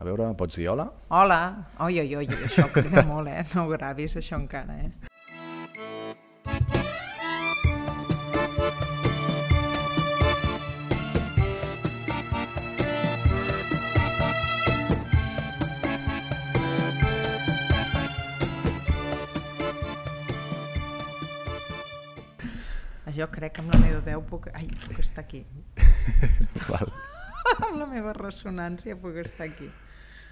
A veure, pots dir hola? Hola! Oi, oi, oi, això crida molt, eh? No ho gravis, això encara, eh? Jo crec que amb la meva veu puc... Ai, puc estar aquí. Val. amb la meva ressonància puc estar aquí.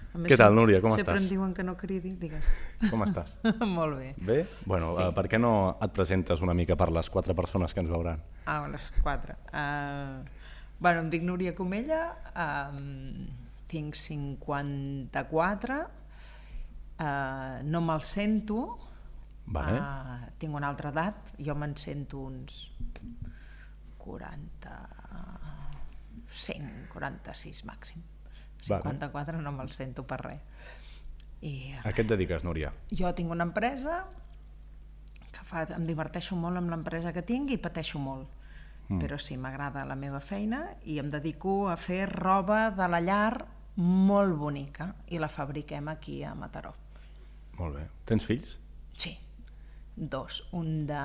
Què tal, Núria, com sempre estàs? em diuen que no cridi, digues. Com estàs? Molt bé. Bé? Bueno, Sí. sí. per què no et presentes una mica per les quatre persones que ens veuran? Ah, les 4. Uh, bueno, em dic Núria Comella, um, tinc 54, uh, no me'l sento, Vale. uh, tinc una altra edat, jo me'n sento uns 45, 46 màxim. Vale. 54 no me'l sento per res. I A què et dediques, Núria? jo tinc una empresa que fa, em diverteixo molt amb l'empresa que tinc i pateixo molt. Mm. Però sí, m'agrada la meva feina i em dedico a fer roba de la llar molt bonica i la fabriquem aquí a Mataró. Molt bé. Tens fills? Sí, dos, un de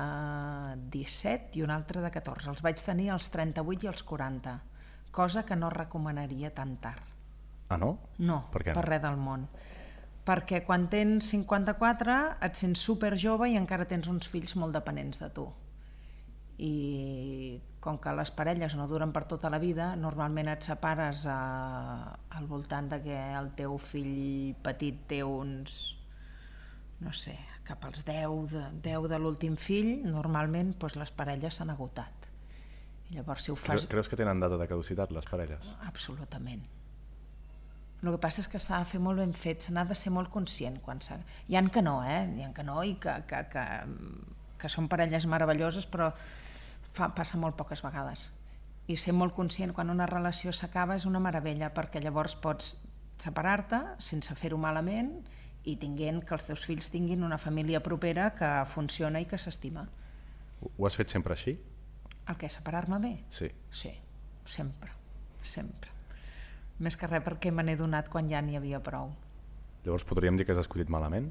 17 i un altre de 14. Els vaig tenir als 38 i als 40, cosa que no recomanaria tan tard. Ah, no? No, Per què per res del món. Perquè quan tens 54 et sents super jove i encara tens uns fills molt dependents de tu. I com que les parelles no duren per tota la vida, normalment et separes a, al voltant de que el teu fill petit té uns, no sé, cap als 10 de, 10 de l'últim fill, normalment doncs, les parelles s'han agotat. I llavors si ho fas... Cre creus que tenen data de caducitat, les parelles? Absolutament. El que passa és que s'ha de fer molt ben fet, se n'ha de ser molt conscient. Quan s'ha... Hi han que no, eh? Hi han que no i que, que, que, que són parelles meravelloses, però fa, passa molt poques vegades. I ser molt conscient quan una relació s'acaba és una meravella, perquè llavors pots separar-te sense fer-ho malament i tinguent que els teus fills tinguin una família propera que funciona i que s'estima. Ho has fet sempre així? El que separar-me bé? Sí. Sí, sempre, sempre. Més que res perquè me n'he donat quan ja n'hi havia prou. Llavors podríem dir que has escollit malament?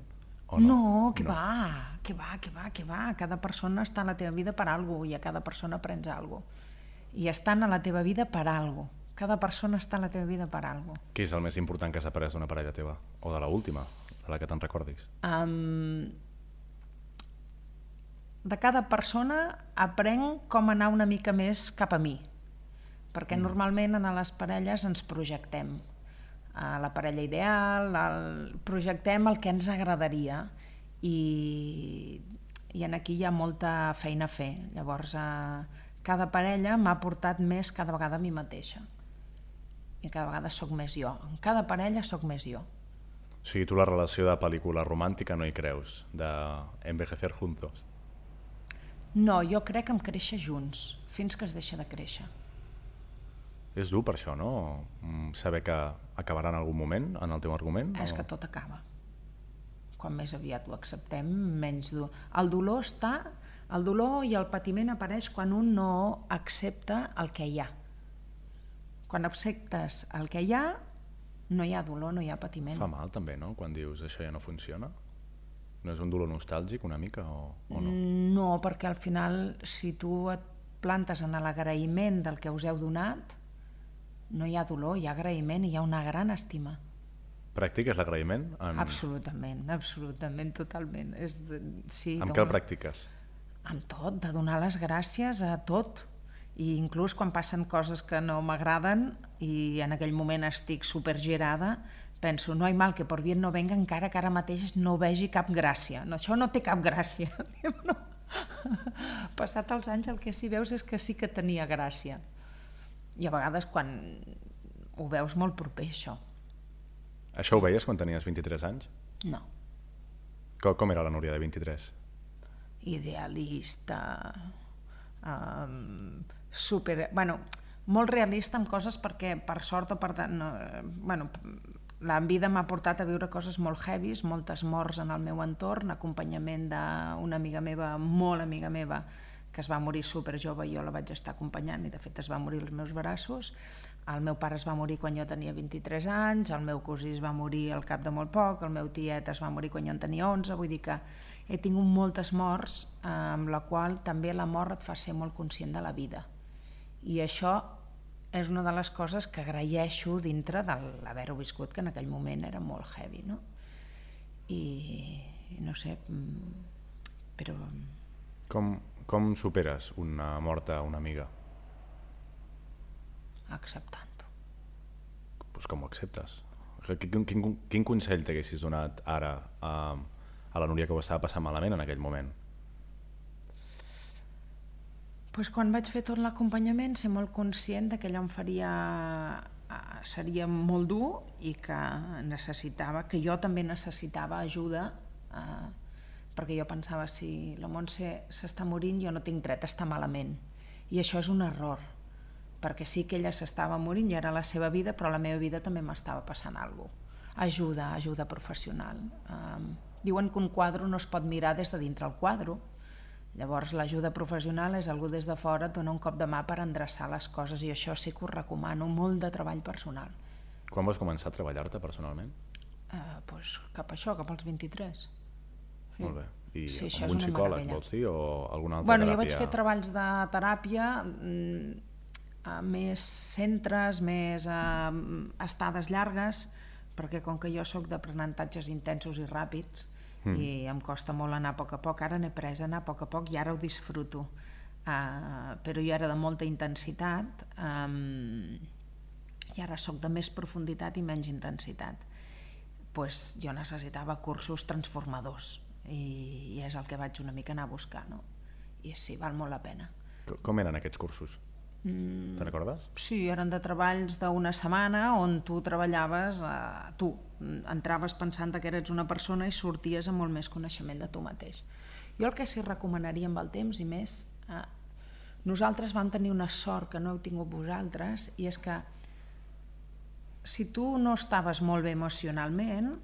O No, no, que va, que va, que va, que va. Cada persona està en la teva vida per algo i a cada persona aprens algo. I estan a la teva vida per algo. Cada persona està a la teva vida per algo. Què és el més important que has après d'una parella teva? O de la última, de la que te'n recordis? Um, de cada persona aprenc com anar una mica més cap a mi, perquè mm. normalment en les parelles ens projectem a la parella ideal, el, projectem el que ens agradaria i, i en aquí hi ha molta feina a fer. Llavors, eh, cada parella m'ha portat més cada vegada a mi mateixa i cada vegada sóc més jo. En cada parella sóc més jo. O sigui, tu la relació de pel·lícula romàntica no hi creus, de envejecer juntos. No, jo crec en créixer junts, fins que es deixa de créixer. És dur per això, no? Mm, Saber que acabarà en algun moment, en el teu argument? És o... que tot acaba. Quan més aviat ho acceptem, menys dur. El dolor està... El dolor i el patiment apareix quan un no accepta el que hi ha. Quan acceptes el que hi ha, no hi ha dolor, no hi ha patiment. Fa mal també, no? Quan dius això ja no funciona? No és un dolor nostàlgic una mica o, o no? No, perquè al final, si tu et plantes en l'agraïment del que us heu donat, no hi ha dolor, hi ha agraïment i hi ha una gran estima. Practiques l'agraïment? En... Absolutament, absolutament, totalment. És de, sí, Amb què el practiques? Amb tot, de donar les gràcies a tot. I inclús quan passen coses que no m'agraden i en aquell moment estic supergirada, penso, no hi mal que por bien no venga encara que ara mateix no vegi cap gràcia. No, això no té cap gràcia. No. Passat els anys el que sí veus és que sí que tenia gràcia. I a vegades quan ho veus molt proper, això. Això ho veies quan tenies 23 anys? No. Com, com era la Núria de 23? idealista, um, super... Bueno, molt realista amb coses perquè, per sort o per... No, bueno, la vida m'ha portat a viure coses molt heavies, moltes morts en el meu entorn, acompanyament d'una amiga meva, molt amiga meva, que es va morir super jove jo la vaig estar acompanyant i de fet es va morir als meus braços. El meu pare es va morir quan jo tenia 23 anys, el meu cosí es va morir al cap de molt poc, el meu tiet es va morir quan jo en tenia 11, vull dir que he tingut moltes morts eh, amb la qual també la mort et fa ser molt conscient de la vida. I això és una de les coses que agraeixo dintre de l'haver-ho viscut, que en aquell moment era molt heavy, no? I, i no sé, mm, però... Com, com superes una morta a una amiga? Acceptant-ho. Pues com ho acceptes? Quin, quin, quin consell t'haguessis donat ara a, a la Núria que ho estava passant malament en aquell moment? Pues quan vaig fer tot l'acompanyament ser molt conscient de que allò em faria eh, seria molt dur i que necessitava, que jo també necessitava ajuda eh, perquè jo pensava si la Montse s'està morint jo no tinc dret a estar malament. I això és un error perquè sí que ella s'estava morint i era la seva vida però la meva vida també m'estava passant alguna cosa. Ajuda, ajuda professional. Um, diuen que un quadre no es pot mirar des de dintre el quadre llavors l'ajuda professional és algú des de fora et dona un cop de mà per endreçar les coses i això sí que ho recomano, molt de treball personal. Quan vas començar a treballar-te personalment? Uh, pues cap a això, cap als 23 Molt bé. I sí, amb un psicòleg, vols dir, o alguna altra bueno, teràpia? Jo vaig fer treballs de teràpia mm, a més centres, més a estades llargues, perquè com que jo sóc d'aprenentatges intensos i ràpids, mm. i em costa molt anar a poc a poc, ara n'he pres anar a poc a poc i ara ho disfruto. Uh, però jo era de molta intensitat um, i ara sóc de més profunditat i menys intensitat. pues jo necessitava cursos transformadors i, i és el que vaig una mica anar a buscar no? i sí, val molt la pena Com eren aquests cursos? Mm, Te'n recordes? Sí, eren de treballs d'una setmana on tu treballaves, eh, tu entraves pensant que eres una persona i sorties amb molt més coneixement de tu mateix. Jo el que sí recomanaria amb el temps i més, eh, nosaltres vam tenir una sort que no heu tingut vosaltres i és que si tu no estaves molt bé emocionalment,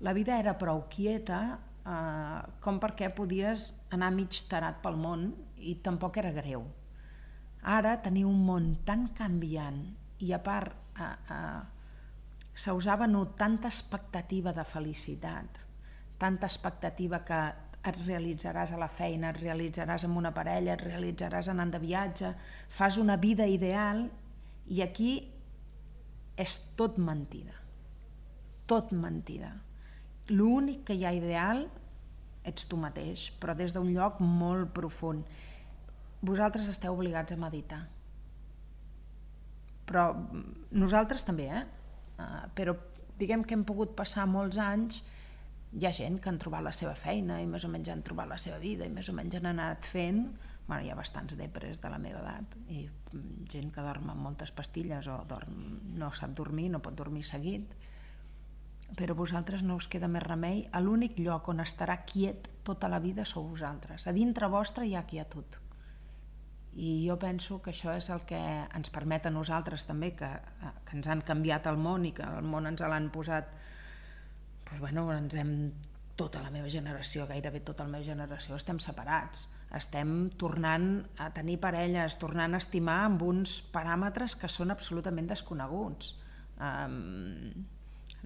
la vida era prou quieta eh, com perquè podies anar mig tarat pel món i tampoc era greu. Ara teniu un món tan canviant i a part eh, eh, se us ha venut tanta expectativa de felicitat, tanta expectativa que et realitzaràs a la feina, et realitzaràs amb una parella, et realitzaràs anant de viatge, fas una vida ideal i aquí és tot mentida. Tot mentida. L'únic que hi ha ideal ets tu mateix, però des d'un lloc molt profund. Vosaltres esteu obligats a meditar. Però nosaltres també, eh? Uh, però diguem que hem pogut passar molts anys hi ha gent que han trobat la seva feina i més o menys han trobat la seva vida i més o menys han anat fent bueno, hi ha bastants depres de la meva edat i gent que dorm amb moltes pastilles o dorm, no sap dormir, no pot dormir seguit però vosaltres no us queda més remei, a l'únic lloc on estarà quiet tota la vida sou vosaltres. A dintre vostre hi ha quietud. I jo penso que això és el que ens permet a nosaltres també, que, que ens han canviat el món i que el món ens l'han posat... Doncs, bueno, ens hem, tota la meva generació, gairebé tota la meva generació, estem separats. Estem tornant a tenir parelles, tornant a estimar amb uns paràmetres que són absolutament desconeguts. Um,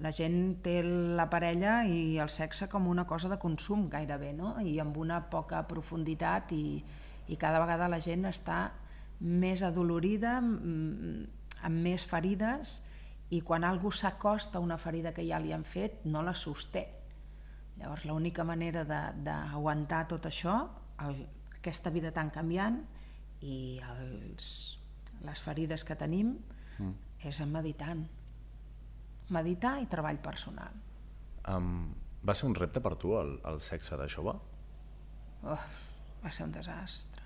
la gent té la parella i el sexe com una cosa de consum gairebé, no? i amb una poca profunditat i, i cada vegada la gent està més adolorida, amb més ferides, i quan algú s'acosta a una ferida que ja li han fet, no la sosté. Llavors l'única manera d'aguantar tot això, el, aquesta vida tan canviant i els, les ferides que tenim, mm. és meditant meditar i treball personal. Um, va ser un repte per tu el, el sexe de jove? Oh, va ser un desastre.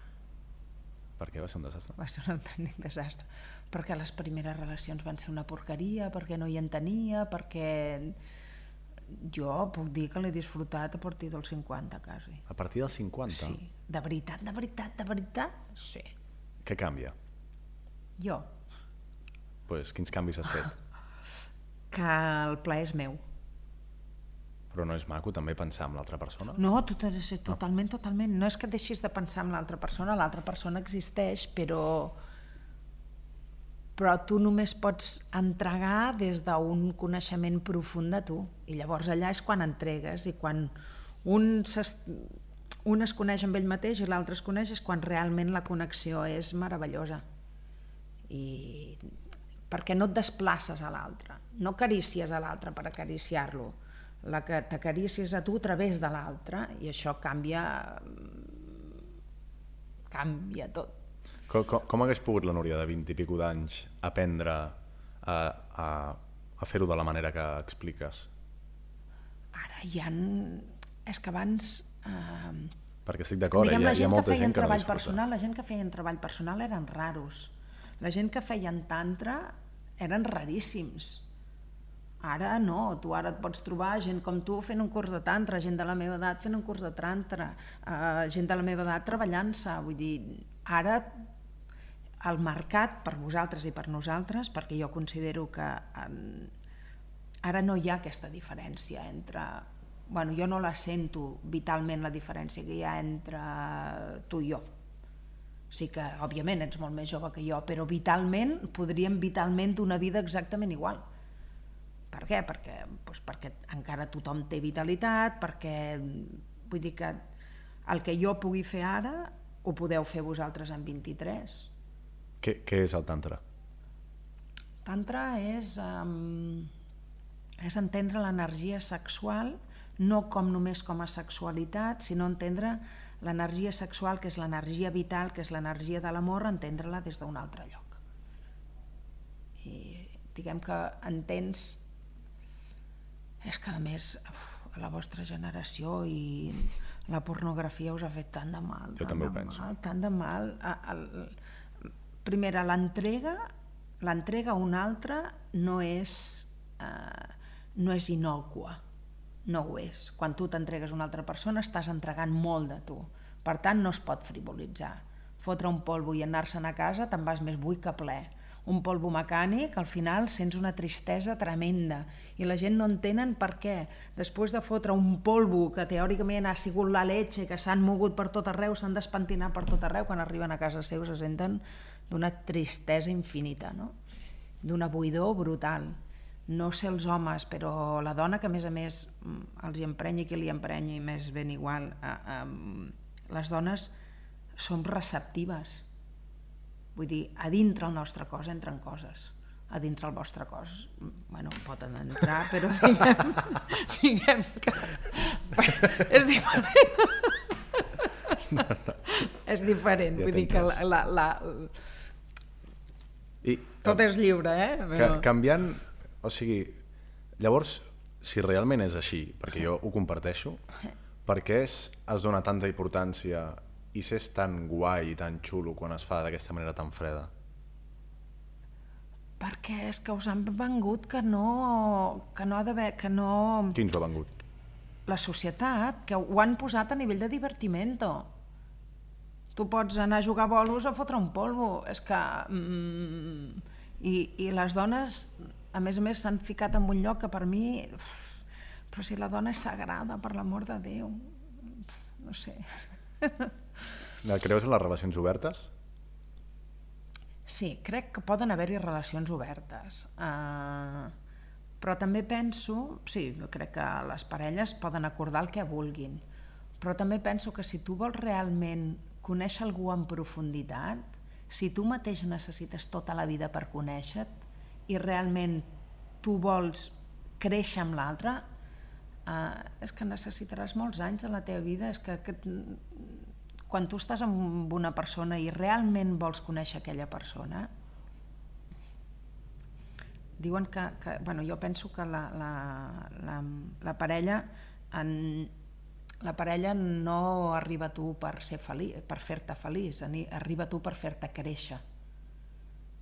Per què va ser un desastre? Va ser un autèntic desastre. Perquè les primeres relacions van ser una porqueria, perquè no hi entenia, perquè jo puc dir que l'he disfrutat a partir dels 50, quasi. A partir dels 50? Sí. De veritat, de veritat, de veritat, sí. Què canvia? Jo. Pues, quins canvis has fet? que el plaer és meu. Però no és maco també pensar en l'altra persona? No, tot, és, totalment, totalment. No és que deixis de pensar en l'altra persona, l'altra persona existeix, però però tu només pots entregar des d'un coneixement profund de tu. I llavors allà és quan entregues i quan un, un es coneix amb ell mateix i l'altre es coneix és quan realment la connexió és meravellosa. I perquè no et desplaces a l'altre, no carícies a l'altre per acariciar-lo, la que t'acarícies a tu a través de l'altre i això canvia canvia tot com, com, com hagués pogut la Núria de 20 i pico d'anys aprendre a, a, a fer-ho de la manera que expliques? Ara hi ha... És que abans... Eh, Perquè estic d'acord, eh? hi, ha, hi ha molta gent que, no personal, La gent que feien treball personal eren raros. La gent que feien tantra eren raríssims. Ara no, tu ara et pots trobar gent com tu fent un curs de tantra, gent de la meva edat fent un curs de tantra, eh, gent de la meva edat treballant-se, vull dir, ara el mercat per vosaltres i per nosaltres, perquè jo considero que en, ara no hi ha aquesta diferència entre... Bueno, jo no la sento vitalment la diferència que hi ha entre tu i jo. Sí que, òbviament, ets molt més jove que jo, però vitalment, podríem vitalment una vida exactament igual. Per què? Perquè, doncs perquè encara tothom té vitalitat, perquè vull dir que el que jo pugui fer ara ho podeu fer vosaltres en 23 què, què és el tantra? Tantra és, um, és entendre l'energia sexual no com només com a sexualitat, sinó entendre l'energia sexual, que és l'energia vital, que és l'energia de l'amor, entendre-la des d'un altre lloc. I diguem que entens... És que a més uf, a la vostra generació i la pornografia us ha fet tant de mal. Jo també ho penso. Mal, tant de mal. El, el, primera, l'entrega l'entrega a un altre no és, eh, no és inocua, no ho és. Quan tu t'entregues a una altra persona estàs entregant molt de tu, per tant no es pot frivolitzar. Fotre un polvo i anar-se'n a casa te'n vas més buit que ple. Un polvo mecànic, al final sents una tristesa tremenda i la gent no entenen per què. Després de fotre un polvo que teòricament ha sigut la leche, que s'han mogut per tot arreu, s'han despentinat per tot arreu, quan arriben a casa seu se senten d'una tristesa infinita, no? d'una buidor brutal. No sé els homes, però la dona que a més a més els hi emprenyi qui li emprenyi, més ben igual, eh, eh, les dones som receptives. Vull dir, a dintre el nostre cos entren coses a dintre el vostre cos. bueno, poden entrar, però diguem, diguem que bueno, és diferent. No, no. és diferent, ja vull dir que la, la, la, i, Tot és lliure, eh? Però... Canviant, o sigui, llavors, si realment és així, perquè jo ho comparteixo, per què es, es dona tanta importància i s'és tan guai i tan xulo quan es fa d'aquesta manera tan freda? Perquè és que us han vengut que no, que no ha d'haver... Que no... Qui ens ho ha vengut? La societat, que ho han posat a nivell de divertimento tu pots anar a jugar bolos o fotre un polvo. És que... Mm, i, I les dones, a més a més, s'han ficat en un lloc que per mi... Uf, però si la dona és sagrada, per l'amor de Déu. No sé. Creus en les relacions obertes? Sí, crec que poden haver-hi relacions obertes. Uh, però també penso, sí, jo crec que les parelles poden acordar el que vulguin, però també penso que si tu vols realment conèixer algú en profunditat, si tu mateix necessites tota la vida per conèixer-te i realment tu vols créixer amb l'altre, eh, és que necessitaràs molts anys de la teva vida, és que, que quan tu estàs amb una persona i realment vols conèixer aquella persona, diuen que, que bueno, jo penso que la, la, la, la parella en, la parella no arriba a tu per ser feliç, per fer-te feliç, arriba a tu per fer-te créixer.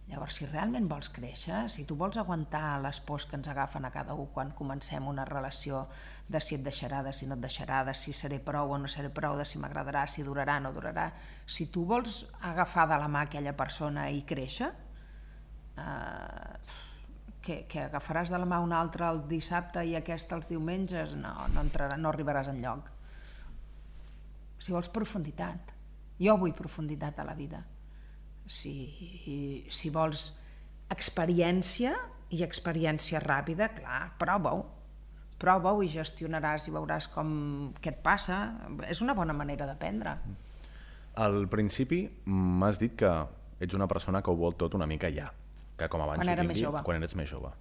Llavors, si realment vols créixer, si tu vols aguantar les pors que ens agafen a cada un quan comencem una relació de si et deixarà, de si no et deixarà, de si seré prou o no seré prou, de si m'agradarà, si durarà o no durarà, si tu vols agafar de la mà aquella persona i créixer, eh, que, que agafaràs de la mà un altre el dissabte i aquest els diumenges, no, no, entrarà, no arribaràs en lloc. Si vols profunditat, jo vull profunditat a la vida. Si, si vols experiència i experiència ràpida, clar, prova-ho. Prova-ho i gestionaràs i veuràs com què et passa. És una bona manera d'aprendre. Al principi m'has dit que ets una persona que ho vol tot una mica ja, que com abans Quan ho dit, jove. quan eres més jove.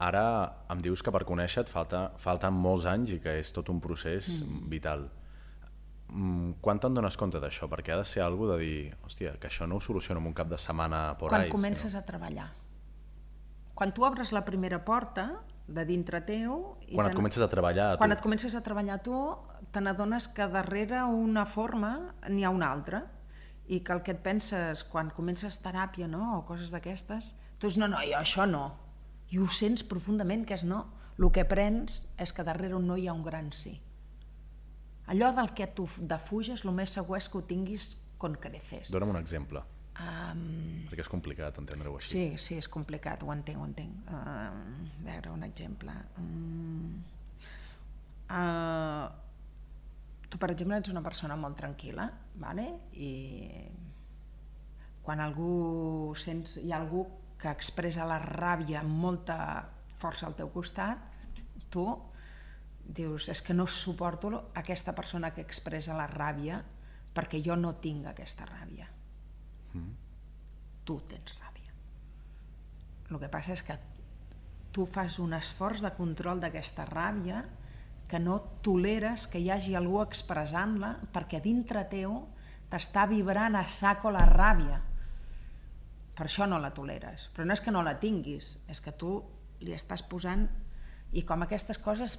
Ara em dius que per conèixer et falta, falten molts anys i que és tot un procés mm. vital. Mm, quan te'n dones compte d'això? Perquè ha de ser algú de dir, hòstia, que això no ho soluciono en un cap de setmana por Quan ahí. comences a treballar. Quan tu obres la primera porta de dintre teu... i Quan et comences a treballar a Quan tu. et comences a treballar tu, te n'adones que darrere una forma n'hi ha una altra i que el que et penses quan comences teràpia no? o coses d'aquestes, tu dius, no, no, jo això no. I ho sents profundament que és no. El que aprens és que darrere un no hi ha un gran sí. Allò del que tu defuges, el més segur és que ho tinguis con creces. Dóna'm un exemple, Um, perquè és complicat entendre-ho així. Sí, sí, és complicat, ho entenc, ho entenc. Uh, a veure, un exemple. Um, uh, tu, per exemple, ets una persona molt tranquil·la, vale? i quan algú sents, hi ha algú que expressa la ràbia amb molta força al teu costat, tu dius, és que no suporto aquesta persona que expressa la ràbia perquè jo no tinc aquesta ràbia tu tens ràbia. El que passa és que tu fas un esforç de control d'aquesta ràbia que no toleres que hi hagi algú expressant-la perquè dintre teu t'està vibrant a saco la ràbia. Per això no la toleres. Però no és que no la tinguis, és que tu li estàs posant... I com aquestes coses,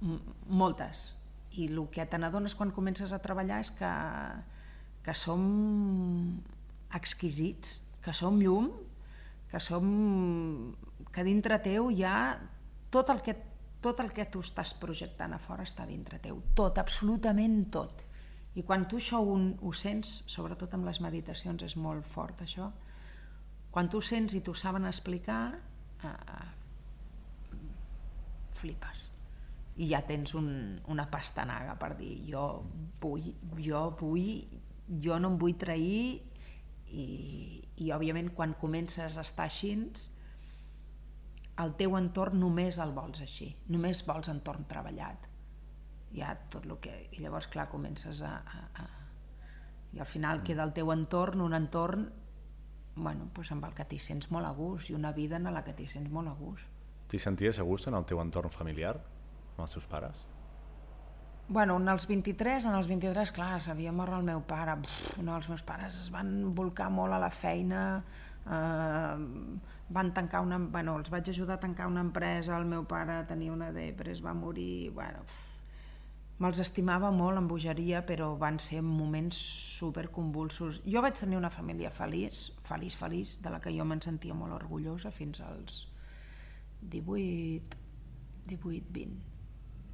moltes. I el que te n'adones quan comences a treballar és que, que som exquisits, que som llum, que som... que dintre teu hi ha tot el que, tot el que tu estàs projectant a fora està dintre teu, tot, absolutament tot. I quan tu això ho, ho sents, sobretot amb les meditacions és molt fort això, quan tu sents i t'ho saben explicar, eh, flipes i ja tens un, una pastanaga per dir jo vull, jo vull, jo no em vull trair i, i òbviament quan comences a estar així el teu entorn només el vols així, només vols entorn treballat. Ja tot el que... i llavors clar comences a, a, a... i al final queda el teu entorn un entorn bueno, doncs amb el que t'hi sents molt a gust i una vida en la que t'hi sents molt a gust. T'hi senties a gust en el teu entorn familiar, amb els teus pares? Bueno, en els 23, en els 23, clar, s'havia mort el meu pare. Pff, no, els meus pares es van volcar molt a la feina, eh, van tancar una... Bueno, els vaig ajudar a tancar una empresa, el meu pare tenia una depre, es va morir... Bueno, me'ls estimava molt amb bogeria, però van ser moments superconvulsos. Jo vaig tenir una família feliç, feliç, feliç, de la que jo me'n sentia molt orgullosa fins als 18, 18, 20.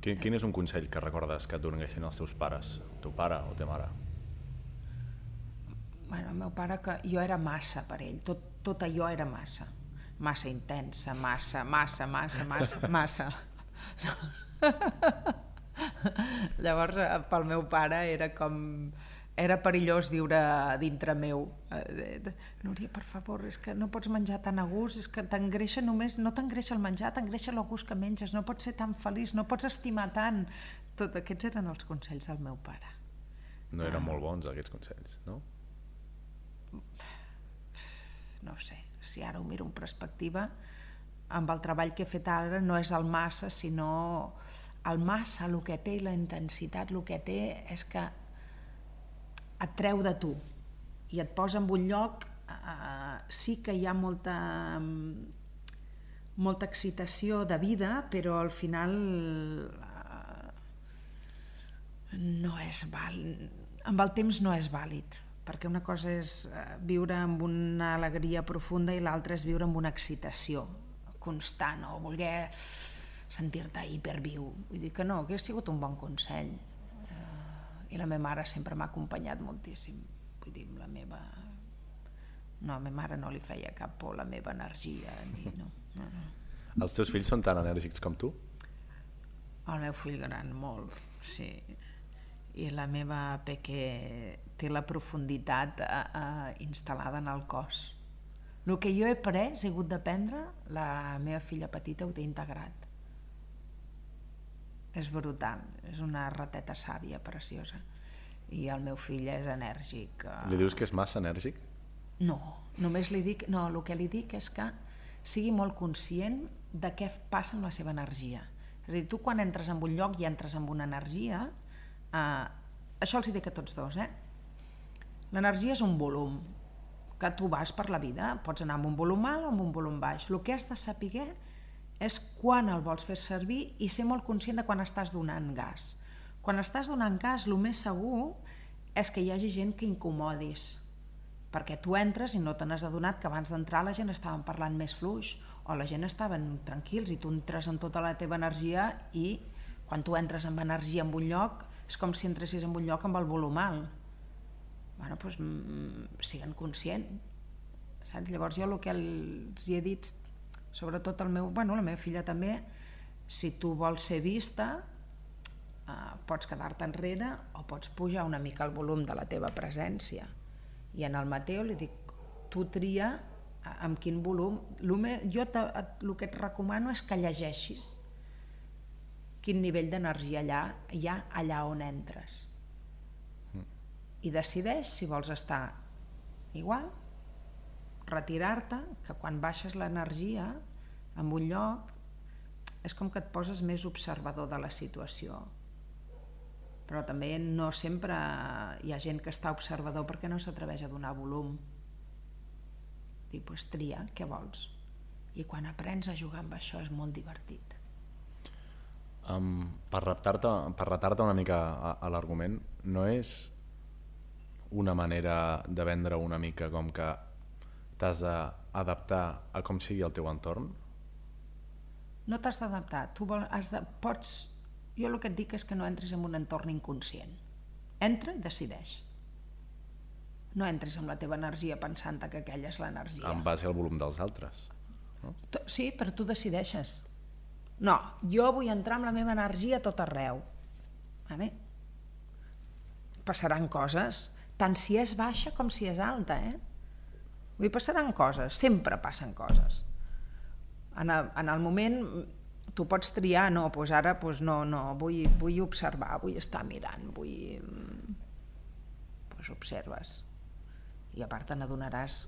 Quin, quin és un consell que recordes que et donessin els teus pares, teu pare o teva mare? bueno, el meu pare que jo era massa per ell, tot, tot allò era massa massa intensa, massa, massa, massa, massa, massa. Llavors, eh, pel meu pare era com... Era perillós viure dintre meu. Eh, Núria, per favor, és que no pots menjar tan a gust, és que t'engreixa només, no t'engreixa el menjar, t'engreixa el gust que menges, no pots ser tan feliç, no pots estimar tant. Tot aquests eren els consells del meu pare. No eren molt bons aquests consells, no? no ho sé, si ara ho miro en perspectiva, amb el treball que he fet ara no és el massa, sinó el massa, el que té, i la intensitat, el que té és que et treu de tu i et posa en un lloc, eh, sí que hi ha molta, molta excitació de vida, però al final eh, no és vàlid, amb el temps no és vàlid perquè una cosa és eh, viure amb una alegria profunda i l'altra és viure amb una excitació constant o voler sentir-te hiperviu. Vull dir que no, que ha sigut un bon consell. I la meva mare sempre m'ha acompanyat moltíssim. Vull dir, la meva No, a ma mare no li feia cap por la meva energia, ni no. no, no. Els teus fills són tan enèrgics com tu? El meu fill gran, molt, sí. I la meva peque té la profunditat eh, eh, instal·lada en el cos. El que jo he pres, he hagut d'aprendre, la meva filla petita ho té integrat. És brutal, és una rateta sàvia, preciosa. I el meu fill és enèrgic. eh, Li dius que és massa enèrgic? no, només li dic, no, el que li dic és que sigui molt conscient de què passa amb la seva energia. És a dir, tu quan entres en un lloc i entres amb una energia, eh, això els hi dic a tots dos, eh? L'energia és un volum que tu vas per la vida, pots anar amb un volum alt o amb un volum baix. El que has de saber és quan el vols fer servir i ser molt conscient de quan estàs donant gas. Quan estàs donant gas, el més segur és que hi hagi gent que incomodis, perquè tu entres i no te n'has adonat que abans d'entrar la gent estaven parlant més fluix o la gent estaven tranquils i tu entres amb tota la teva energia i quan tu entres amb energia en un lloc és com si entressis en un lloc amb el volum alt bueno, doncs, mm, siguen conscient saps? llavors jo el que els hi he dit sobretot el meu, bueno, la meva filla també si tu vols ser vista eh, pots quedar-te enrere o pots pujar una mica el volum de la teva presència. I en el Mateo li dic tu tria eh, amb quin volum. Me, jo te, el que et recomano és que llegeixis quin nivell d'energia allà, hi ha allà on entres. I decideix si vols estar igual retirar-te, que quan baixes l'energia en un lloc és com que et poses més observador de la situació. Però també no sempre hi ha gent que està observador perquè no s'atreveix a donar volum. Dic, pues tria, què vols? i quan aprens a jugar amb això és molt divertit. Um, per retar-te per retar una mica a, a l'argument, no és una manera de vendre una mica com que t'has d'adaptar a com sigui el teu entorn? no t'has d'adaptar tu vol, has de, pots jo el que et dic és que no entris en un entorn inconscient entra i decideix no entris amb la teva energia pensant que aquella és l'energia En base al volum dels altres. Tu- sí, però tu decideixes no, jo vull entrar amb la meva energia a tot arreu vale? passaran coses tant si és baixa com si és alta eh? Vull dir, passaran coses sempre passen coses en el, en el moment tu pots triar, no, doncs ara doncs no, no, vull, vull observar, vull estar mirant, vull... Doncs observes. I a part te n'adonaràs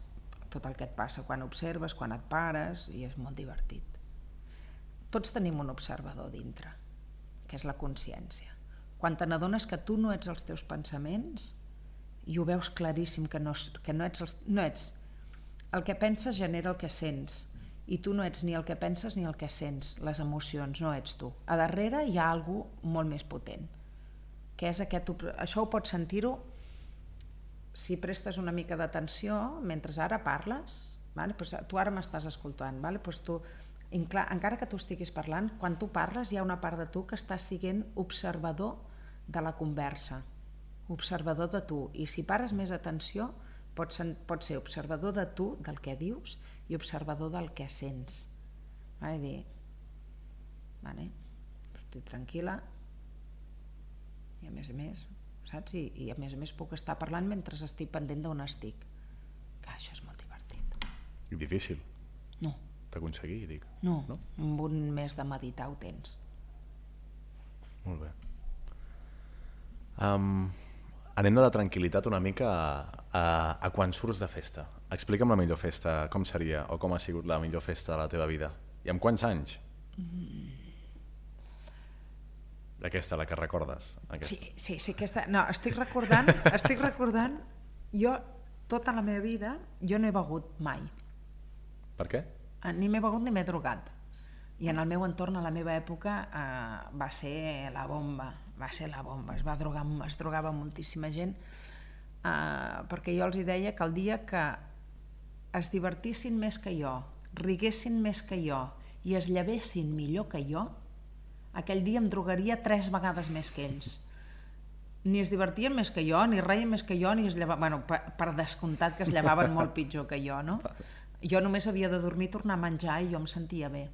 tot el que et passa quan observes, quan et pares, i és molt divertit. Tots tenim un observador dintre, que és la consciència. Quan te n'adones que tu no ets els teus pensaments i ho veus claríssim que no, que no ets, els, no ets el que penses genera el que sents i tu no ets ni el que penses ni el que sents, les emocions, no ets tu. A darrere hi ha algú molt més potent, que és aquest... Això ho pots sentir-ho si prestes una mica d'atenció mentre ara parles, vale? pues tu ara m'estàs escoltant, vale? pues tu, incla, encara que tu estiguis parlant, quan tu parles hi ha una part de tu que està siguent observador de la conversa, observador de tu, i si pares més atenció pots, pots ser observador de tu, del que dius, i observador del que sents. Vale? Dir, vale, estic tranquil·la, i a més a més, saps? I, I a més a més puc estar parlant mentre estic pendent d'on estic. Que això és molt divertit. I difícil No, d'aconseguir, dic. no, No? no, amb un mes de meditar ho tens. Molt bé. Um, anem de la tranquil·litat una mica a, a, a quan surts de festa. Explica'm la millor festa, com seria o com ha sigut la millor festa de la teva vida. I amb quants anys? Aquesta, la que recordes. Aquesta. Sí, sí, sí, aquesta... No, estic recordant, estic recordant... Jo, tota la meva vida, jo no he begut mai. Per què? Eh, Ni m'he begut ni m'he drogat. I en el meu entorn, a la meva època, eh, va ser la bomba, va ser la bomba. Es, va drogar, es drogava moltíssima gent, eh, perquè jo els hi deia que el dia que es divertissin més que jo, riguessin més que jo i es llevessin millor que jo, aquell dia em drogaria tres vegades més que ells. ni es divertien més que jo, ni reien més que jo, ni es llevaven... Bueno, per, per descomptat que es llevaven molt pitjor que jo, no? Jo només havia de dormir, tornar a menjar i jo em sentia bé.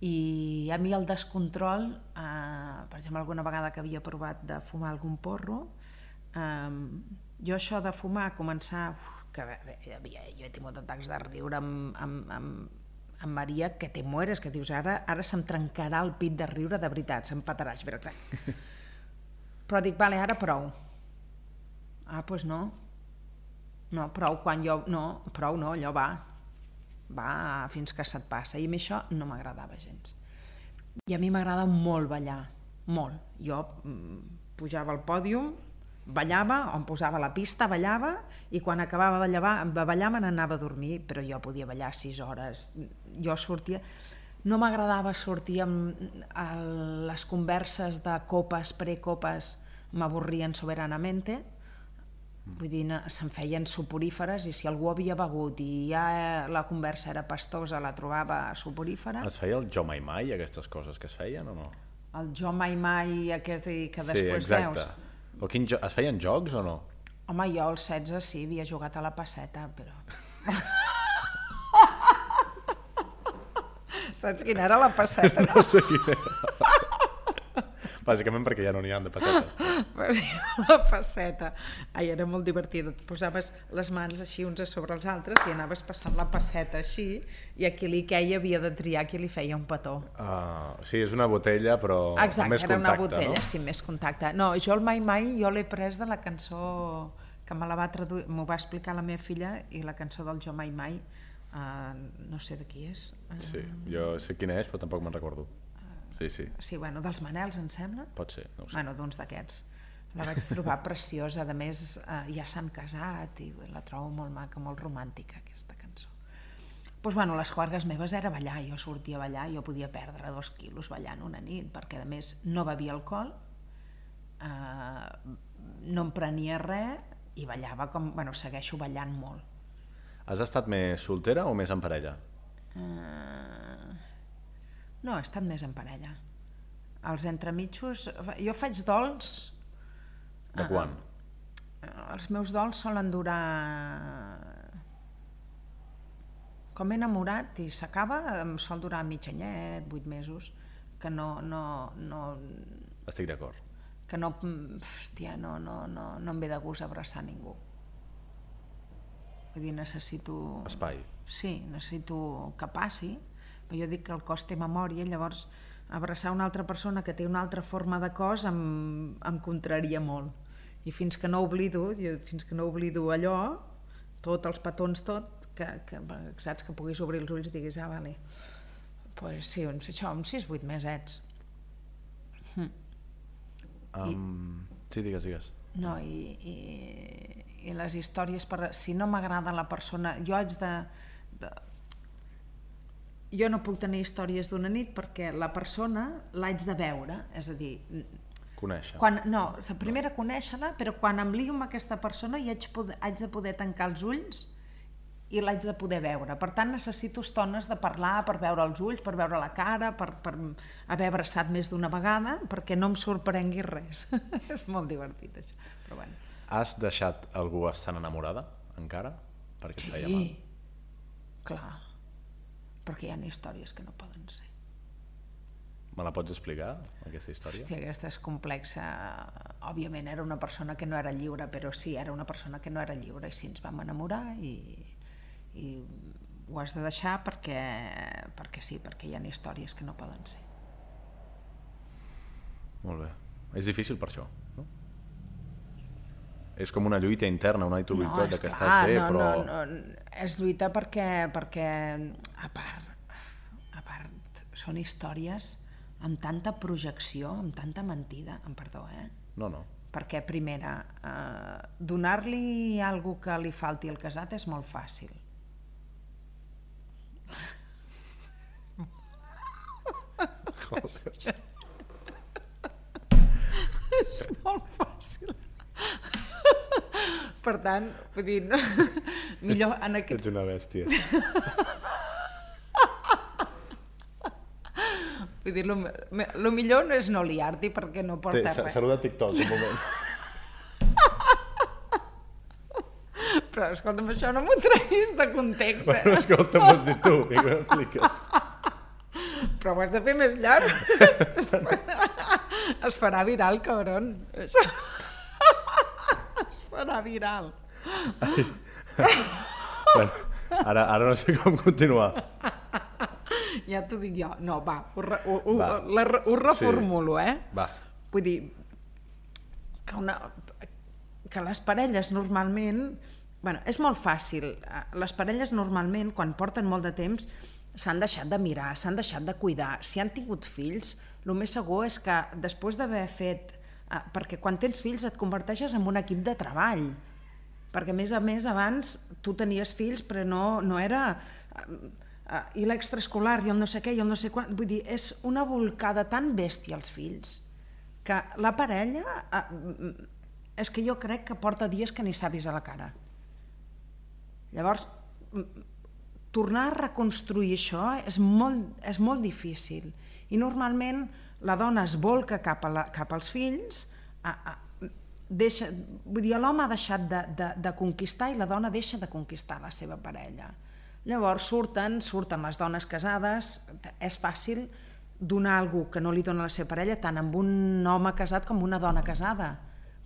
I a mi el descontrol, eh, per exemple, alguna vegada que havia provat de fumar algun porro, eh, jo això de fumar, començar... Uf, que bé, havia, jo he tingut atacs de riure amb, amb, amb, amb Maria que te mueres, que dius, ara, ara se'm trencarà el pit de riure de veritat, se'm patarà, és veritat. Però dic, vale, ara prou. Ah, doncs pues no. No, prou quan jo... No, prou no, allò va. Va fins que se't passa. I a mi això no m'agradava gens. I a mi m'agrada molt ballar, molt. Jo mm, pujava al pòdium, ballava, on posava la pista, ballava, i quan acabava de, llevar, de ballar me n'anava a dormir, però jo podia ballar sis hores. Jo sortia... No m'agradava sortir amb les converses de copes, precopes, m'avorrien soberanamente, vull dir, se'n feien suporíferes i si algú havia begut i ja la conversa era pastosa, la trobava suporífera... Es feia el jo mai mai, aquestes coses que es feien o no? El jo mai mai, aquest que després sí, exacte. veus o quin jo... Es feien jocs o no? Home, jo als 16 sí, havia jugat a la passeta, però... Saps quina era la passeta? No, no sé quina era. Bàsicament perquè ja no n'hi ha de pessetes. Però sí, la passeta. Ai, era molt divertit. Et posaves les mans així uns a sobre els altres i anaves passant la passeta així i a qui li queia havia de triar qui li feia un petó. Uh, sí, és una botella però Exacte, amb més era contacte, una botella, no? sí, més contacte. No, jo el Mai Mai jo l'he pres de la cançó que me la va traduir, m'ho va explicar la meva filla i la cançó del Jo Mai Mai uh, no sé de qui és. Uh, sí, jo sé quina és però tampoc me'n recordo. Sí, sí. Sí, bueno, dels Manels, em sembla? Pot ser, no sé. Bueno, d'uns d'aquests. La vaig trobar preciosa, a més eh, ja s'han casat i la trobo molt maca, molt romàntica aquesta cançó. Doncs pues, bueno, les juergues meves era ballar, jo sortia a ballar, jo podia perdre dos quilos ballant una nit, perquè a més no bevia alcohol, eh, no em prenia res i ballava com, bueno, segueixo ballant molt. Has estat més soltera o més en parella? Eh, no, he estat més en parella. Els entremitjos... Jo faig dols... De quan? Uh, els meus dols solen durar... Com he enamorat i s'acaba, em sol durar mig anyet, vuit mesos, que no... no, no Estic d'acord. Que no, hòstia, no, no, no, no em ve de gust abraçar ningú. Vull dir, necessito... Espai. Sí, necessito que passi, jo dic que el cos té memòria, llavors abraçar una altra persona que té una altra forma de cos em, em contraria molt. I fins que no oblido, jo, fins que no oblido allò, tot, els petons, tot, que, que saps que puguis obrir els ulls i diguis, ah, vale, pues sí, uns, això, uns 6-8 mesets. Hm. Um, I, sí, digues, digues. No, i, i, i les històries, per, si no m'agrada la persona, jo haig de jo no puc tenir històries d'una nit perquè la persona l'haig de veure, és a dir... Conèixer. Quan, no, la primera conèixer-la, però quan em lio amb aquesta persona hi haig, poder, haig de poder tancar els ulls i l'haig de poder veure. Per tant, necessito estones de parlar, per veure els ulls, per veure la cara, per, per haver abraçat més d'una vegada, perquè no em sorprengui res. és molt divertit, això. Però bueno. Has deixat algú estant enamorada, encara? Perquè et sí, feia mal. clar perquè hi ha històries que no poden ser. Me la pots explicar, aquesta història? Hòstia, aquesta és complexa. Òbviament era una persona que no era lliure, però sí, era una persona que no era lliure i sí, ens vam enamorar i, i ho has de deixar perquè, perquè sí, perquè hi ha històries que no poden ser. Molt bé. És difícil per això? És com una lluita interna, una lluita no, de que clar, estàs bé, no, però... No, no, és lluita perquè, perquè a part, a part, són històries amb tanta projecció, amb tanta mentida, em perdó, eh? No, no. Perquè, primera, eh, donar-li algú que li falti al casat és molt fàcil. Joder. és molt fàcil. per tant, vull dir, no? millor en aquest... Ets una bèstia. vull dir, el millor no és no liar-t'hi perquè no porta Té, res. Saluda TikTok un moment. Però escolta'm, això no m'ho traguis de context. Eh? Bueno, escolta, m'ho has dit tu, i m'ho expliques. Però ho has de fer més llarg. es farà viral, cabron. Això viral. Bueno, ara, ara no sé com continuar. Ja t'ho dic jo. No, va, ho, re- ho, ho, Va. la, ho reformulo, eh? Va, Vull dir, que, una, que les parelles normalment... bueno, és molt fàcil. Les parelles normalment, quan porten molt de temps, s'han deixat de mirar, s'han deixat de cuidar. Si han tingut fills, el més segur és que després d'haver fet... eh, Perquè quan tens fills et converteixes en un equip de treball. Perquè, a més a més, abans tu tenies fills, però no, no era... eh, I l'extraescolar, i el no sé què, i el no sé quan... Vull dir, és una volcada tan bèstia als fills que la parella eh, és que jo crec que porta dies que ni s'ha vist a la cara. Llavors, tornar a reconstruir això és molt, és molt difícil. I normalment la dona es volca cap, a la, cap als fills, a, a, deixa, vull dir, l'home ha deixat de, de, de conquistar i la dona deixa de conquistar la seva parella. Llavors surten, surten les dones casades, és fàcil donar algú que no li dona la seva parella tant amb un home casat com una dona casada.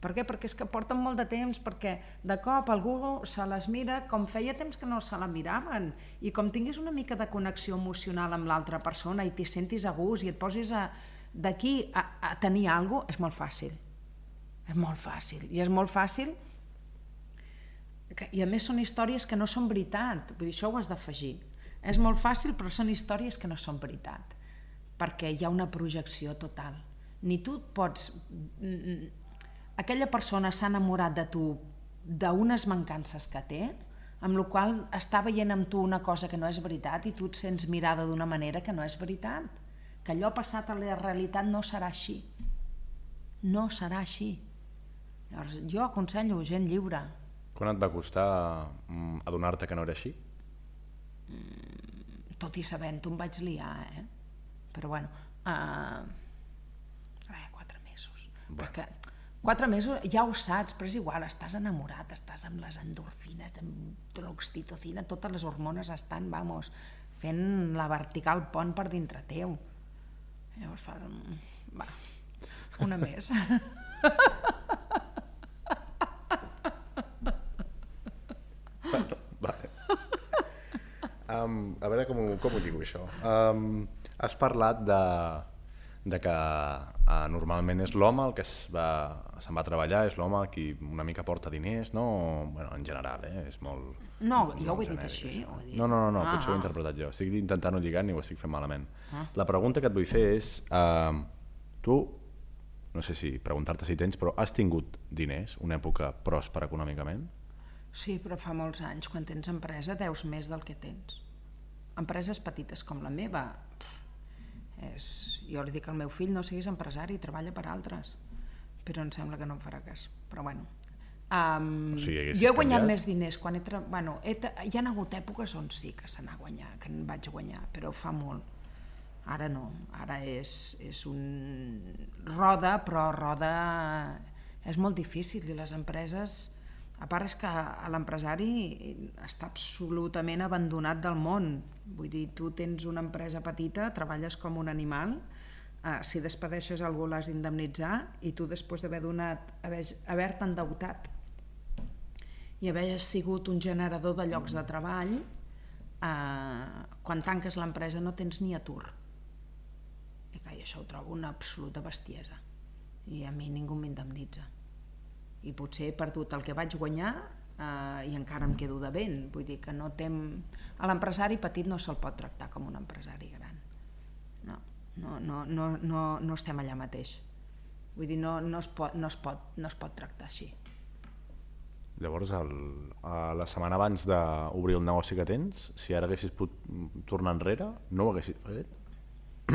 Per què? Perquè és que porten molt de temps, perquè de cop algú se les mira com feia temps que no se la miraven i com tinguis una mica de connexió emocional amb l'altra persona i t'hi sentis a gust i et posis a- d'aquí a, a tenir alguna cosa, és molt fàcil. És molt fàcil. I és molt fàcil que, i a més són històries que no són veritat, vull dir, això ho has d'afegir. És molt fàcil, però són històries que no són veritat, perquè hi ha una projecció total. Ni tu pots... Aquella persona s'ha enamorat de tu d'unes mancances que té, amb la qual està veient amb tu una cosa que no és veritat i tu et sents mirada d'una manera que no és veritat. Que allò passat a la realitat no serà així. No serà així. Llavors, jo aconsello gent lliure, quan et va costar mm, adonar-te que no era així? tot i sabent-ho em vaig liar, eh? Però bueno, uh, eh, quatre mesos. Bueno. Perquè quatre mesos ja ho saps, però és igual, estàs enamorat, estàs amb les endorfines, amb l'oxitocina, totes les hormones estan, vamos, fent la vertical pont per dintre teu. Llavors fa... Va, una més. Vale. Um, a veure com, com ho dic això. Um, has parlat de, de que uh, normalment és l'home el que es va, se'n va a treballar, és l'home qui una mica porta diners, no? Bueno, en general, eh? És molt... No, jo ho molt he dit genèric, així, això. ho he dit. No, no, no, no Ah, potser ho he ah. interpretat jo. Estic intentant no lligar ni ho estic fent malament. La pregunta que et vull fer és, uh, tu, no sé si preguntar-te si tens, però has tingut diners, una època pròspera econòmicament? Sí, però fa molts anys, quan tens empresa, deus més del que tens. Empreses petites com la meva, és... jo li dic al meu fill no siguis empresari, treballa per altres, però em sembla que no em farà cas. Però bueno, um, O sigui, jo he guanyat canviat? més diners quan he... Tra... Bueno, he ta... hi ha hagut èpoques on sí que se n'ha guanyat, que en vaig guanyar, però fa molt. Ara no, ara és, és un roda, però roda és molt difícil i les empreses, a part és que l'empresari està absolutament abandonat del món. Vull dir, tu tens una empresa petita, treballes com un animal, eh, si despedeixes algú l'has d'indemnitzar i tu després d'haver donat, haver- haver-te endeutat i haver sigut un generador de llocs de treball, eh, quan tanques l'empresa no tens ni atur. I clar, això ho trobo una absoluta bestiesa. I a mi ningú m'indemnitza. I potser he perdut el que vaig guanyar eh, i encara em quedo de vent. Vull dir que no tem... A l'empresari petit no se'l pot tractar com un empresari gran. No, no, no, no, no, no estem allà mateix. Vull dir, no, no, es, pot, no, es, pot, no es pot tractar així. Llavors, el, a la setmana abans d'obrir el negoci que tens, si ara haguessis pogut tornar enrere, no ho haguessis fet?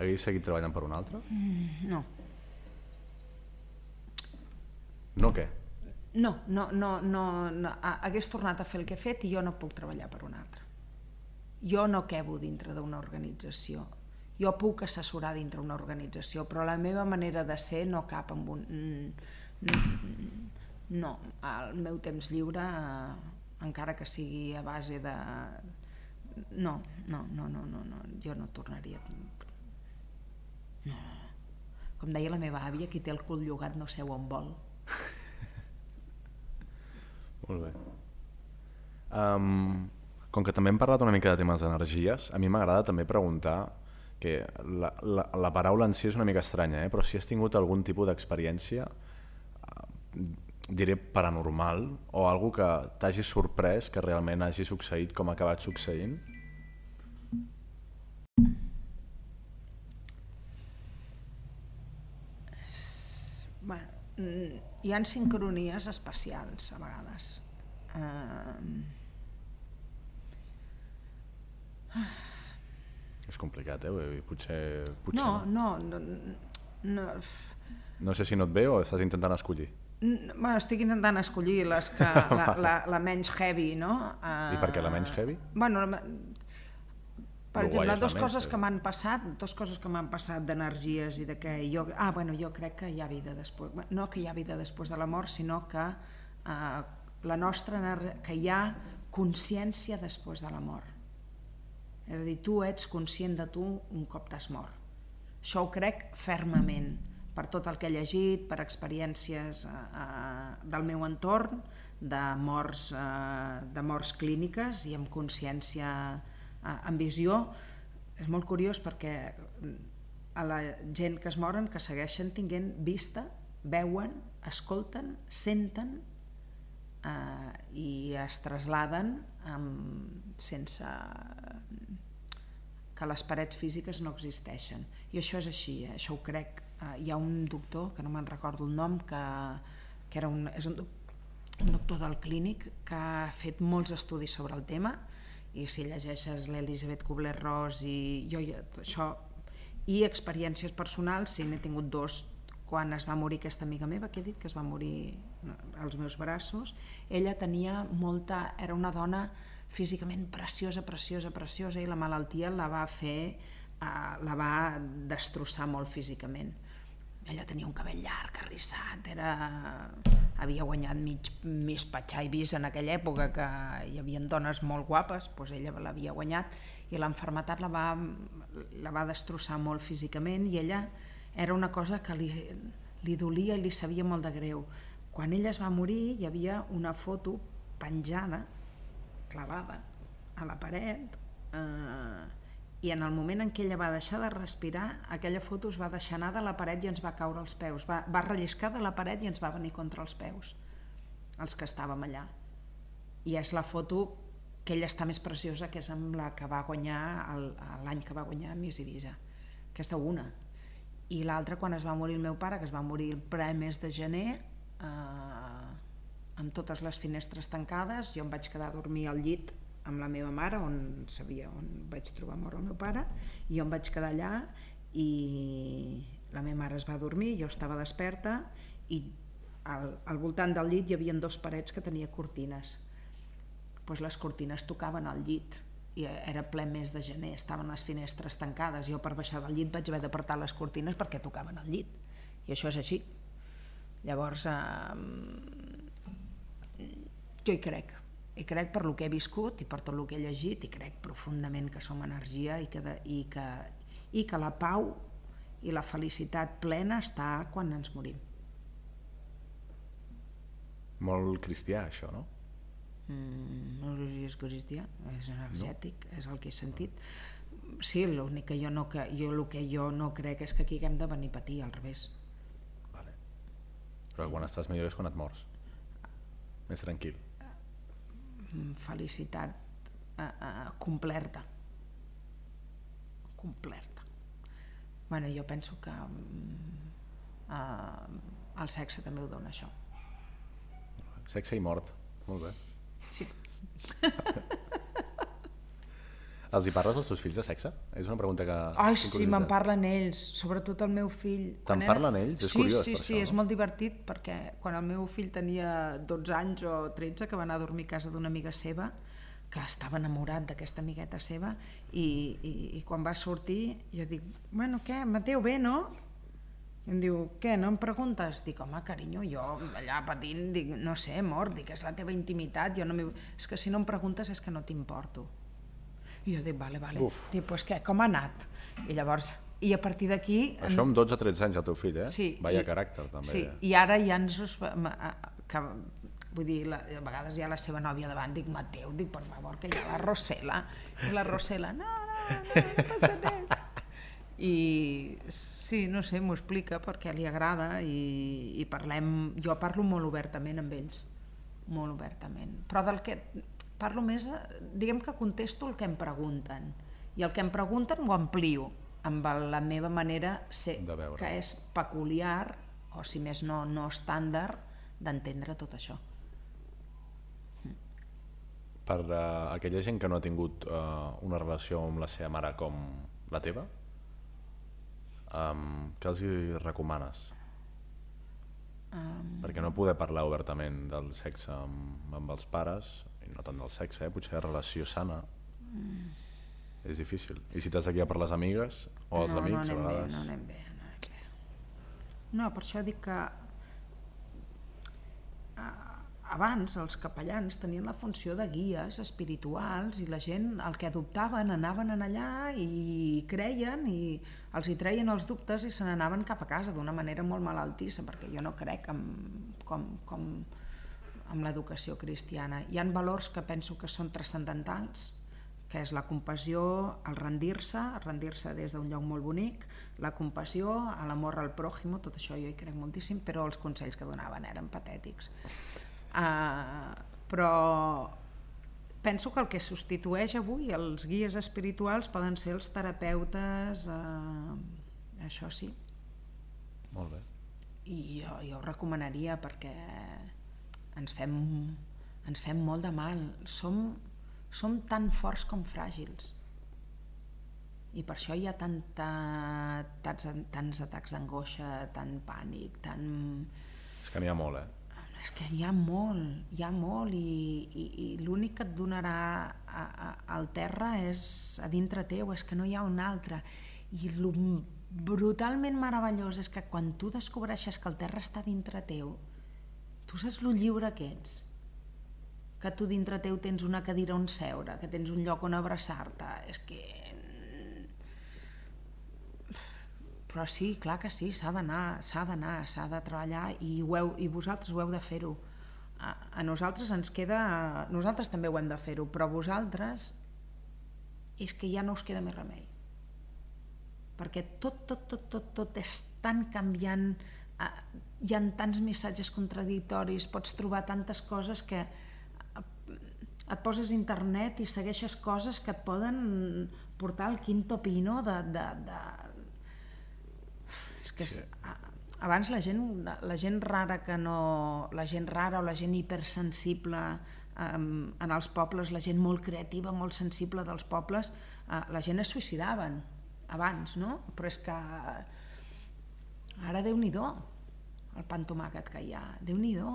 haguessis seguit treballant per un altre? No, No què? No, no, no, no, no, ha- hagués tornat a fer el que he fet i jo no puc treballar per un altre. Jo no quebo dintre d'una organització. Jo puc assessorar dintre d'una organització, però la meva manera de ser no cap amb un... mm, mm, No, el meu temps lliure, eh, encara que sigui a base de... No, no, no, no, no, no. jo no tornaria... No, no, no. Com deia la meva àvia, qui té el cul llogat no seu on vol. Molt bé. Um, com que també hem parlat una mica de temes d'energies, a mi m'agrada també preguntar que la, la, la paraula en si és una mica estranya, eh? però si has tingut algun tipus d'experiència, uh, diré paranormal, o algo que t'hagi sorprès que realment hagi succeït com ha acabat succeint? Bueno, hi han sincronies especials a vegades. Uh, És complicat, eh? Potser, potser no, no, no, no, no sé si no et ve o estàs intentant escollir. Bueno, estic intentant escollir les que, la, la, la menys heavy, no? Uh, I per què la menys heavy? Bueno, la- per exemple, dues coses que m'han passat, dues coses que m'han passat d'energies i de que jo... Ah, bueno, jo crec que hi ha vida després... No que hi ha vida després de la mort, sinó que uh, la nostra... que hi ha consciència després de la mort. És a dir, tu ets conscient de tu un cop t'has mort. Això ho crec fermament, per tot el que he llegit, per experiències eh, eh, del meu entorn, de morts, eh, de morts clíniques i amb consciència, eh, amb visió. És molt curiós perquè mm, a la gent que es moren, que segueixen tinguent vista, veuen, escolten, senten eh, i es trasladen amb, sense que les parets físiques no existeixen. I això és així, eh? això ho crec. Eh, hi ha un doctor, que no me'n recordo el nom, que, que era un, és un, un doctor del clínic que ha fet molts estudis sobre el tema i si llegeixes l'Elisabet Kubler-Ross i jo ja- això i experiències personals, sí, n'he tingut dos quan es va morir aquesta amiga meva que he dit que es va morir als meus braços. Ella tenia molta era una dona físicament preciosa, preciosa, preciosa i la malaltia la va fer eh, la va destrossar molt físicament ella tenia un cabell llarg, arrissat, era... havia guanyat mig Miss Patxaivis en aquella època que hi havia dones molt guapes, doncs ella l'havia guanyat i l'enfermetat la, va, la va destrossar molt físicament i ella era una cosa que li, li dolia i li sabia molt de greu. Quan ella es va morir hi havia una foto penjada, clavada a la paret, eh, i en el moment en què ella va deixar de respirar, aquella foto es va deixar anar de la paret i ens va caure als peus, va, va relliscar de la paret i ens va venir contra els peus, els que estàvem allà. I és la foto que ella està més preciosa, que és amb la que va guanyar l'any que va guanyar Miss Ibiza. Aquesta una. I l'altra, quan es va morir el meu pare, que es va morir el ple mes de gener, eh, amb totes les finestres tancades, jo em vaig quedar a dormir al llit amb la meva mare, on sabia on vaig trobar mort el meu pare, i jo em vaig quedar allà i la meva mare es va dormir, jo estava desperta i al, al voltant del llit hi havia dos parets que tenia cortines. Pues les cortines tocaven al llit i era ple mes de gener, estaven les finestres tancades. Jo per baixar del llit vaig haver d'apartar les cortines perquè tocaven al llit. I això és així. Llavors, eh, jo hi crec. Hi crec per lo que he viscut i per tot el que he llegit i crec profundament que som energia i que, de, i que, i que la pau i la felicitat plena està quan ens morim. Molt cristià, això, no? Mm, no sé si és cristià, és energètic, no. és el que he sentit. Sí, l'únic que jo no, que, jo, el que jo no crec és que aquí haguem de venir a patir, al revés. Vale. Però quan estàs millor és quan et mors. Més tranquil. Felicitat eh, eh, complerta. Complerta. Bueno, jo penso que mm, eh, el sexe també ho dona això. Sexe i mort. Molt bé. Sí. Els hi parles als teus fills de sexe? És una pregunta que... Ai, sí, me'n parlen ells, sobretot el meu fill. Te'n Quan parlen ells? És sí, curiós, Sí, sí, això, és no? molt divertit perquè quan el meu fill tenia 12 anys o 13, que va anar a dormir a casa d'una amiga seva, que estava enamorat d'aquesta amigueta seva, i, i, i quan va sortir jo dic, bueno, què, Mateu, bé, no? I em diu, què, no em preguntes? Dic, home, carinyo, jo allà patint, dic, no sé, mort, dic, és la teva intimitat, jo no és que si no em preguntes és que no t'importo. I jo dic, vale, vale. Uf. Dic, pues què, com ha anat? I llavors, i a partir d'aquí... Això amb 12-13 anys el teu fill, eh? Sí. Vaya i- caràcter, també. Sí, eh? i ara ja ens... Us, que, vull dir, la, a vegades hi ha la seva nòvia davant, dic, Mateu, dic, per favor, que hi ha la Rosela. I la Rosela, no, no, no, no passa res. I sí, no sé, m'ho explica perquè li agrada i, i parlem... Jo parlo molt obertament amb ells, molt obertament. Però del que parlo més, diguem que contesto el que em pregunten. I el que em pregunten ho amplio amb la meva manera ser, De veure. que és peculiar, o si més no, no estàndard, d'entendre tot això. Per uh, aquella gent que no ha tingut uh, una relació amb la seva mare com la teva, um, què els hi recomanes? Um, Perquè no poder parlar obertament del sexe amb, amb els pares, no tant del sexe, eh? potser relació sana, és difícil. I si t'has de guiar per les amigues o els no, amics, no a anem bé, vegades... no anem bé, no anem bé. No, per això dic que a- abans els capellans tenien la funció de guies espirituals i la gent el que adoptaven anaven en allà i creien i els hi treien els dubtes i se n'anaven cap a casa d'una manera molt malaltissa perquè jo no crec en, com, com amb l'educació cristiana. Hi han valors que penso que són transcendentals, que és la compassió, el rendir-se, rendir-se des d'un lloc molt bonic, la compassió, l'amor al pròximo, tot això jo hi crec moltíssim, però els consells que donaven eren patètics. Uh, però penso que el que substitueix avui els guies espirituals poden ser els terapeutes, uh, això sí, Molt bé. i jo, jo ho recomanaria perquè ens fem, ens fem molt de mal. Som, som tan forts com fràgils. I per això hi ha tanta, tants, tants atacs d'angoixa, tant pànic, tant... És que n'hi ha molt, eh? És que hi ha molt, hi ha molt i, i, i l'únic que et donarà a, a, al terra és a dintre teu, és que no hi ha un altre. I el brutalment meravellós és que quan tu descobreixes que el terra està dintre teu, tu saps lo lliure que ets, que tu dintre teu tens una cadira on seure, que tens un lloc on abraçar-te, és que però sí, clar que sí, s'ha d'anar, s'ha d'anar, s'ha de treballar i, ho heu, i vosaltres ho heu de fer-ho. A, a nosaltres ens queda... Nosaltres també ho hem de fer-ho, però vosaltres és que ja no us queda més remei. Perquè tot, tot, tot, tot, tot és tan canviant, eh, hi ha tants missatges contradictoris, pots trobar tantes coses que eh, et poses a internet i segueixes coses que et poden portar al quinto pino de, de, de, és que Sí. abans la gent, la gent rara que no, la gent rara o la gent hipersensible um, en els pobles, la gent molt creativa, molt sensible dels pobles, uh, la gent es suïcidaven abans, no? Però és que ara déu-n'hi-do el pan tomàquet que hi ha, déu-n'hi-do,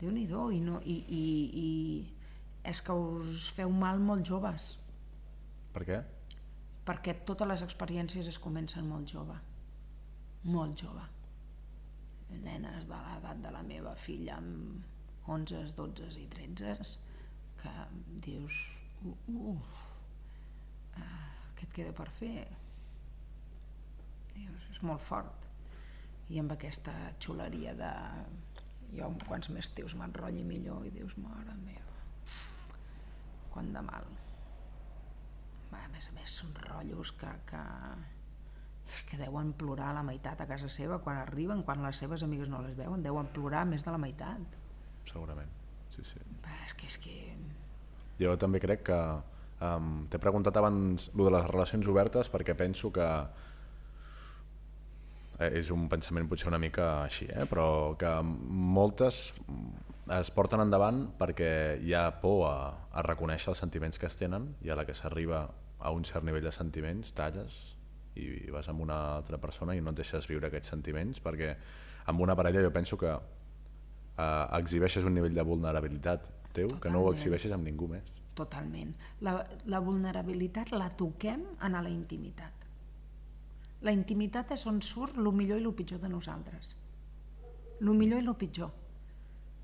déu-n'hi-do, i, no, i, i, i és que us feu mal molt joves, Per què? perquè totes les experiències es comencen molt jove. Molt jove. Nenes de l'edat de la meva filla amb 11, 12 i 13 que dius uf, uh, què et queda per fer? Dius, és molt fort i amb aquesta xuleria de jo quants més teus m'enrotlli millor i dius, mare meva quant de mal Va, a més a més són rotllos que, que, que deuen plorar la meitat a casa seva quan arriben, quan les seves amigues no les veuen, deuen plorar més de la meitat. Segurament. Sí, sí. Va, és que és que... Jo també crec que um, t'he preguntat abans lo de les relacions obertes perquè penso que és un pensament potser una mica així, eh? però que moltes es porten endavant perquè hi ha por a, a reconèixer els sentiments que es tenen i a la que s'arriba a un cert nivell de sentiments talles i vas amb una altra persona i no et deixes viure aquests sentiments perquè amb una parella jo penso que eh, exhibeixes un nivell de vulnerabilitat teu que no ho Totalment. exhibeixes amb ningú més. Totalment. La, la vulnerabilitat la toquem en la intimitat. La intimitat és on surt el millor i el pitjor de nosaltres. El millor i el pitjor.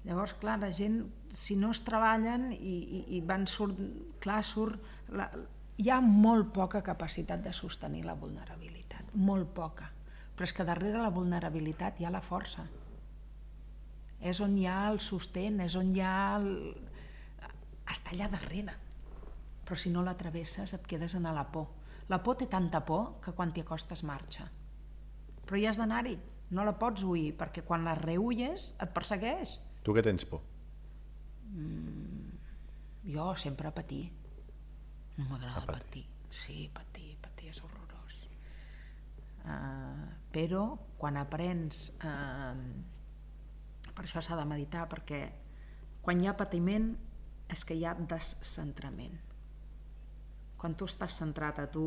Llavors, clar, la gent, si no es treballen i, i, i van surt, clar, surt... La, hi ha molt poca capacitat de sostenir la vulnerabilitat, molt poca. Però és que darrere la vulnerabilitat hi ha la força. És on hi ha el sostén, és on hi ha el... Està allà darrere. Però si no la travesses et quedes en la por. La por té tanta por que quan t'hi acostes marxa. Però hi has d'anar-hi, no la pots oir, perquè quan la reulles et persegueix. Tu què tens por? Jo sempre a patir. No m'agrada patir. patir. Sí, patir, patir és horrorós. Uh, però quan aprens... Uh, per això s'ha de meditar, perquè quan hi ha patiment és que hi ha descentrament. Quan tu estàs centrat a tu,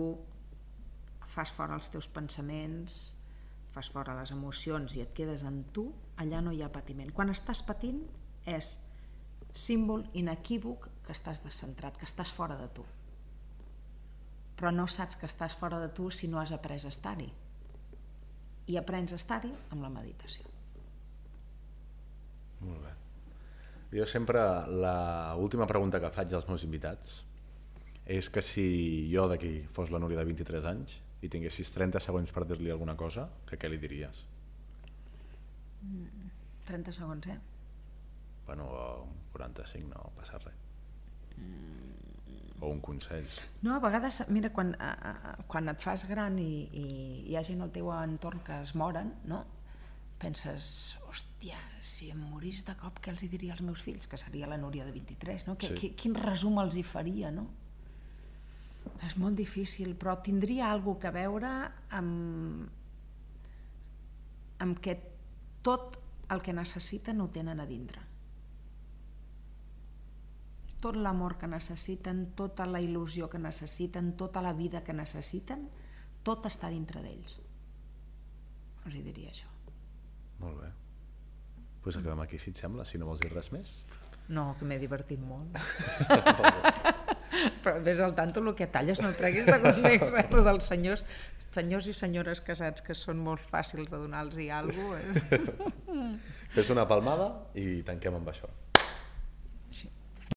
fas fora els teus pensaments, fas fora les emocions i et quedes en tu, allà no hi ha patiment. Quan estàs patint és símbol inequívoc que estàs descentrat, que estàs fora de tu. Però no saps que estàs fora de tu si no has après a estar-hi. I aprens a estar-hi amb la meditació. Molt bé. Jo sempre, la última pregunta que faig als meus invitats és que si jo d'aquí fos la Núria de 23 anys i tinguessis 30 segons per dir-li alguna cosa, que què li diries? 30 segons, eh? Bueno, o 45 no passa res. O un consell. No, a vegades, mira, quan, a, a, quan et fas gran i, i hi ha gent al teu entorn que es moren, no? penses, hòstia, si em morís de cop, què els hi diria als meus fills? Que seria la Núria de 23, no? Que, Sí. qui, quin resum els hi faria, no? És molt difícil, però tindria alguna que veure amb, amb que tot el que necessiten ho tenen a dintre. Tot l'amor que necessiten, tota la il·lusió que necessiten, tota la vida que necessiten, tot està dintre d'ells. Els hi diria això. Molt bé. Doncs pues acabem aquí, si et sembla, si no vols dir res més. No, que m'he divertit molt. Però vés al tanto el que talles, no treguis de context, eh? Dels senyors, senyors i senyores casats que són molt fàcils de donar-los alguna cosa. Eh? Fes una palmada i tanquem amb això.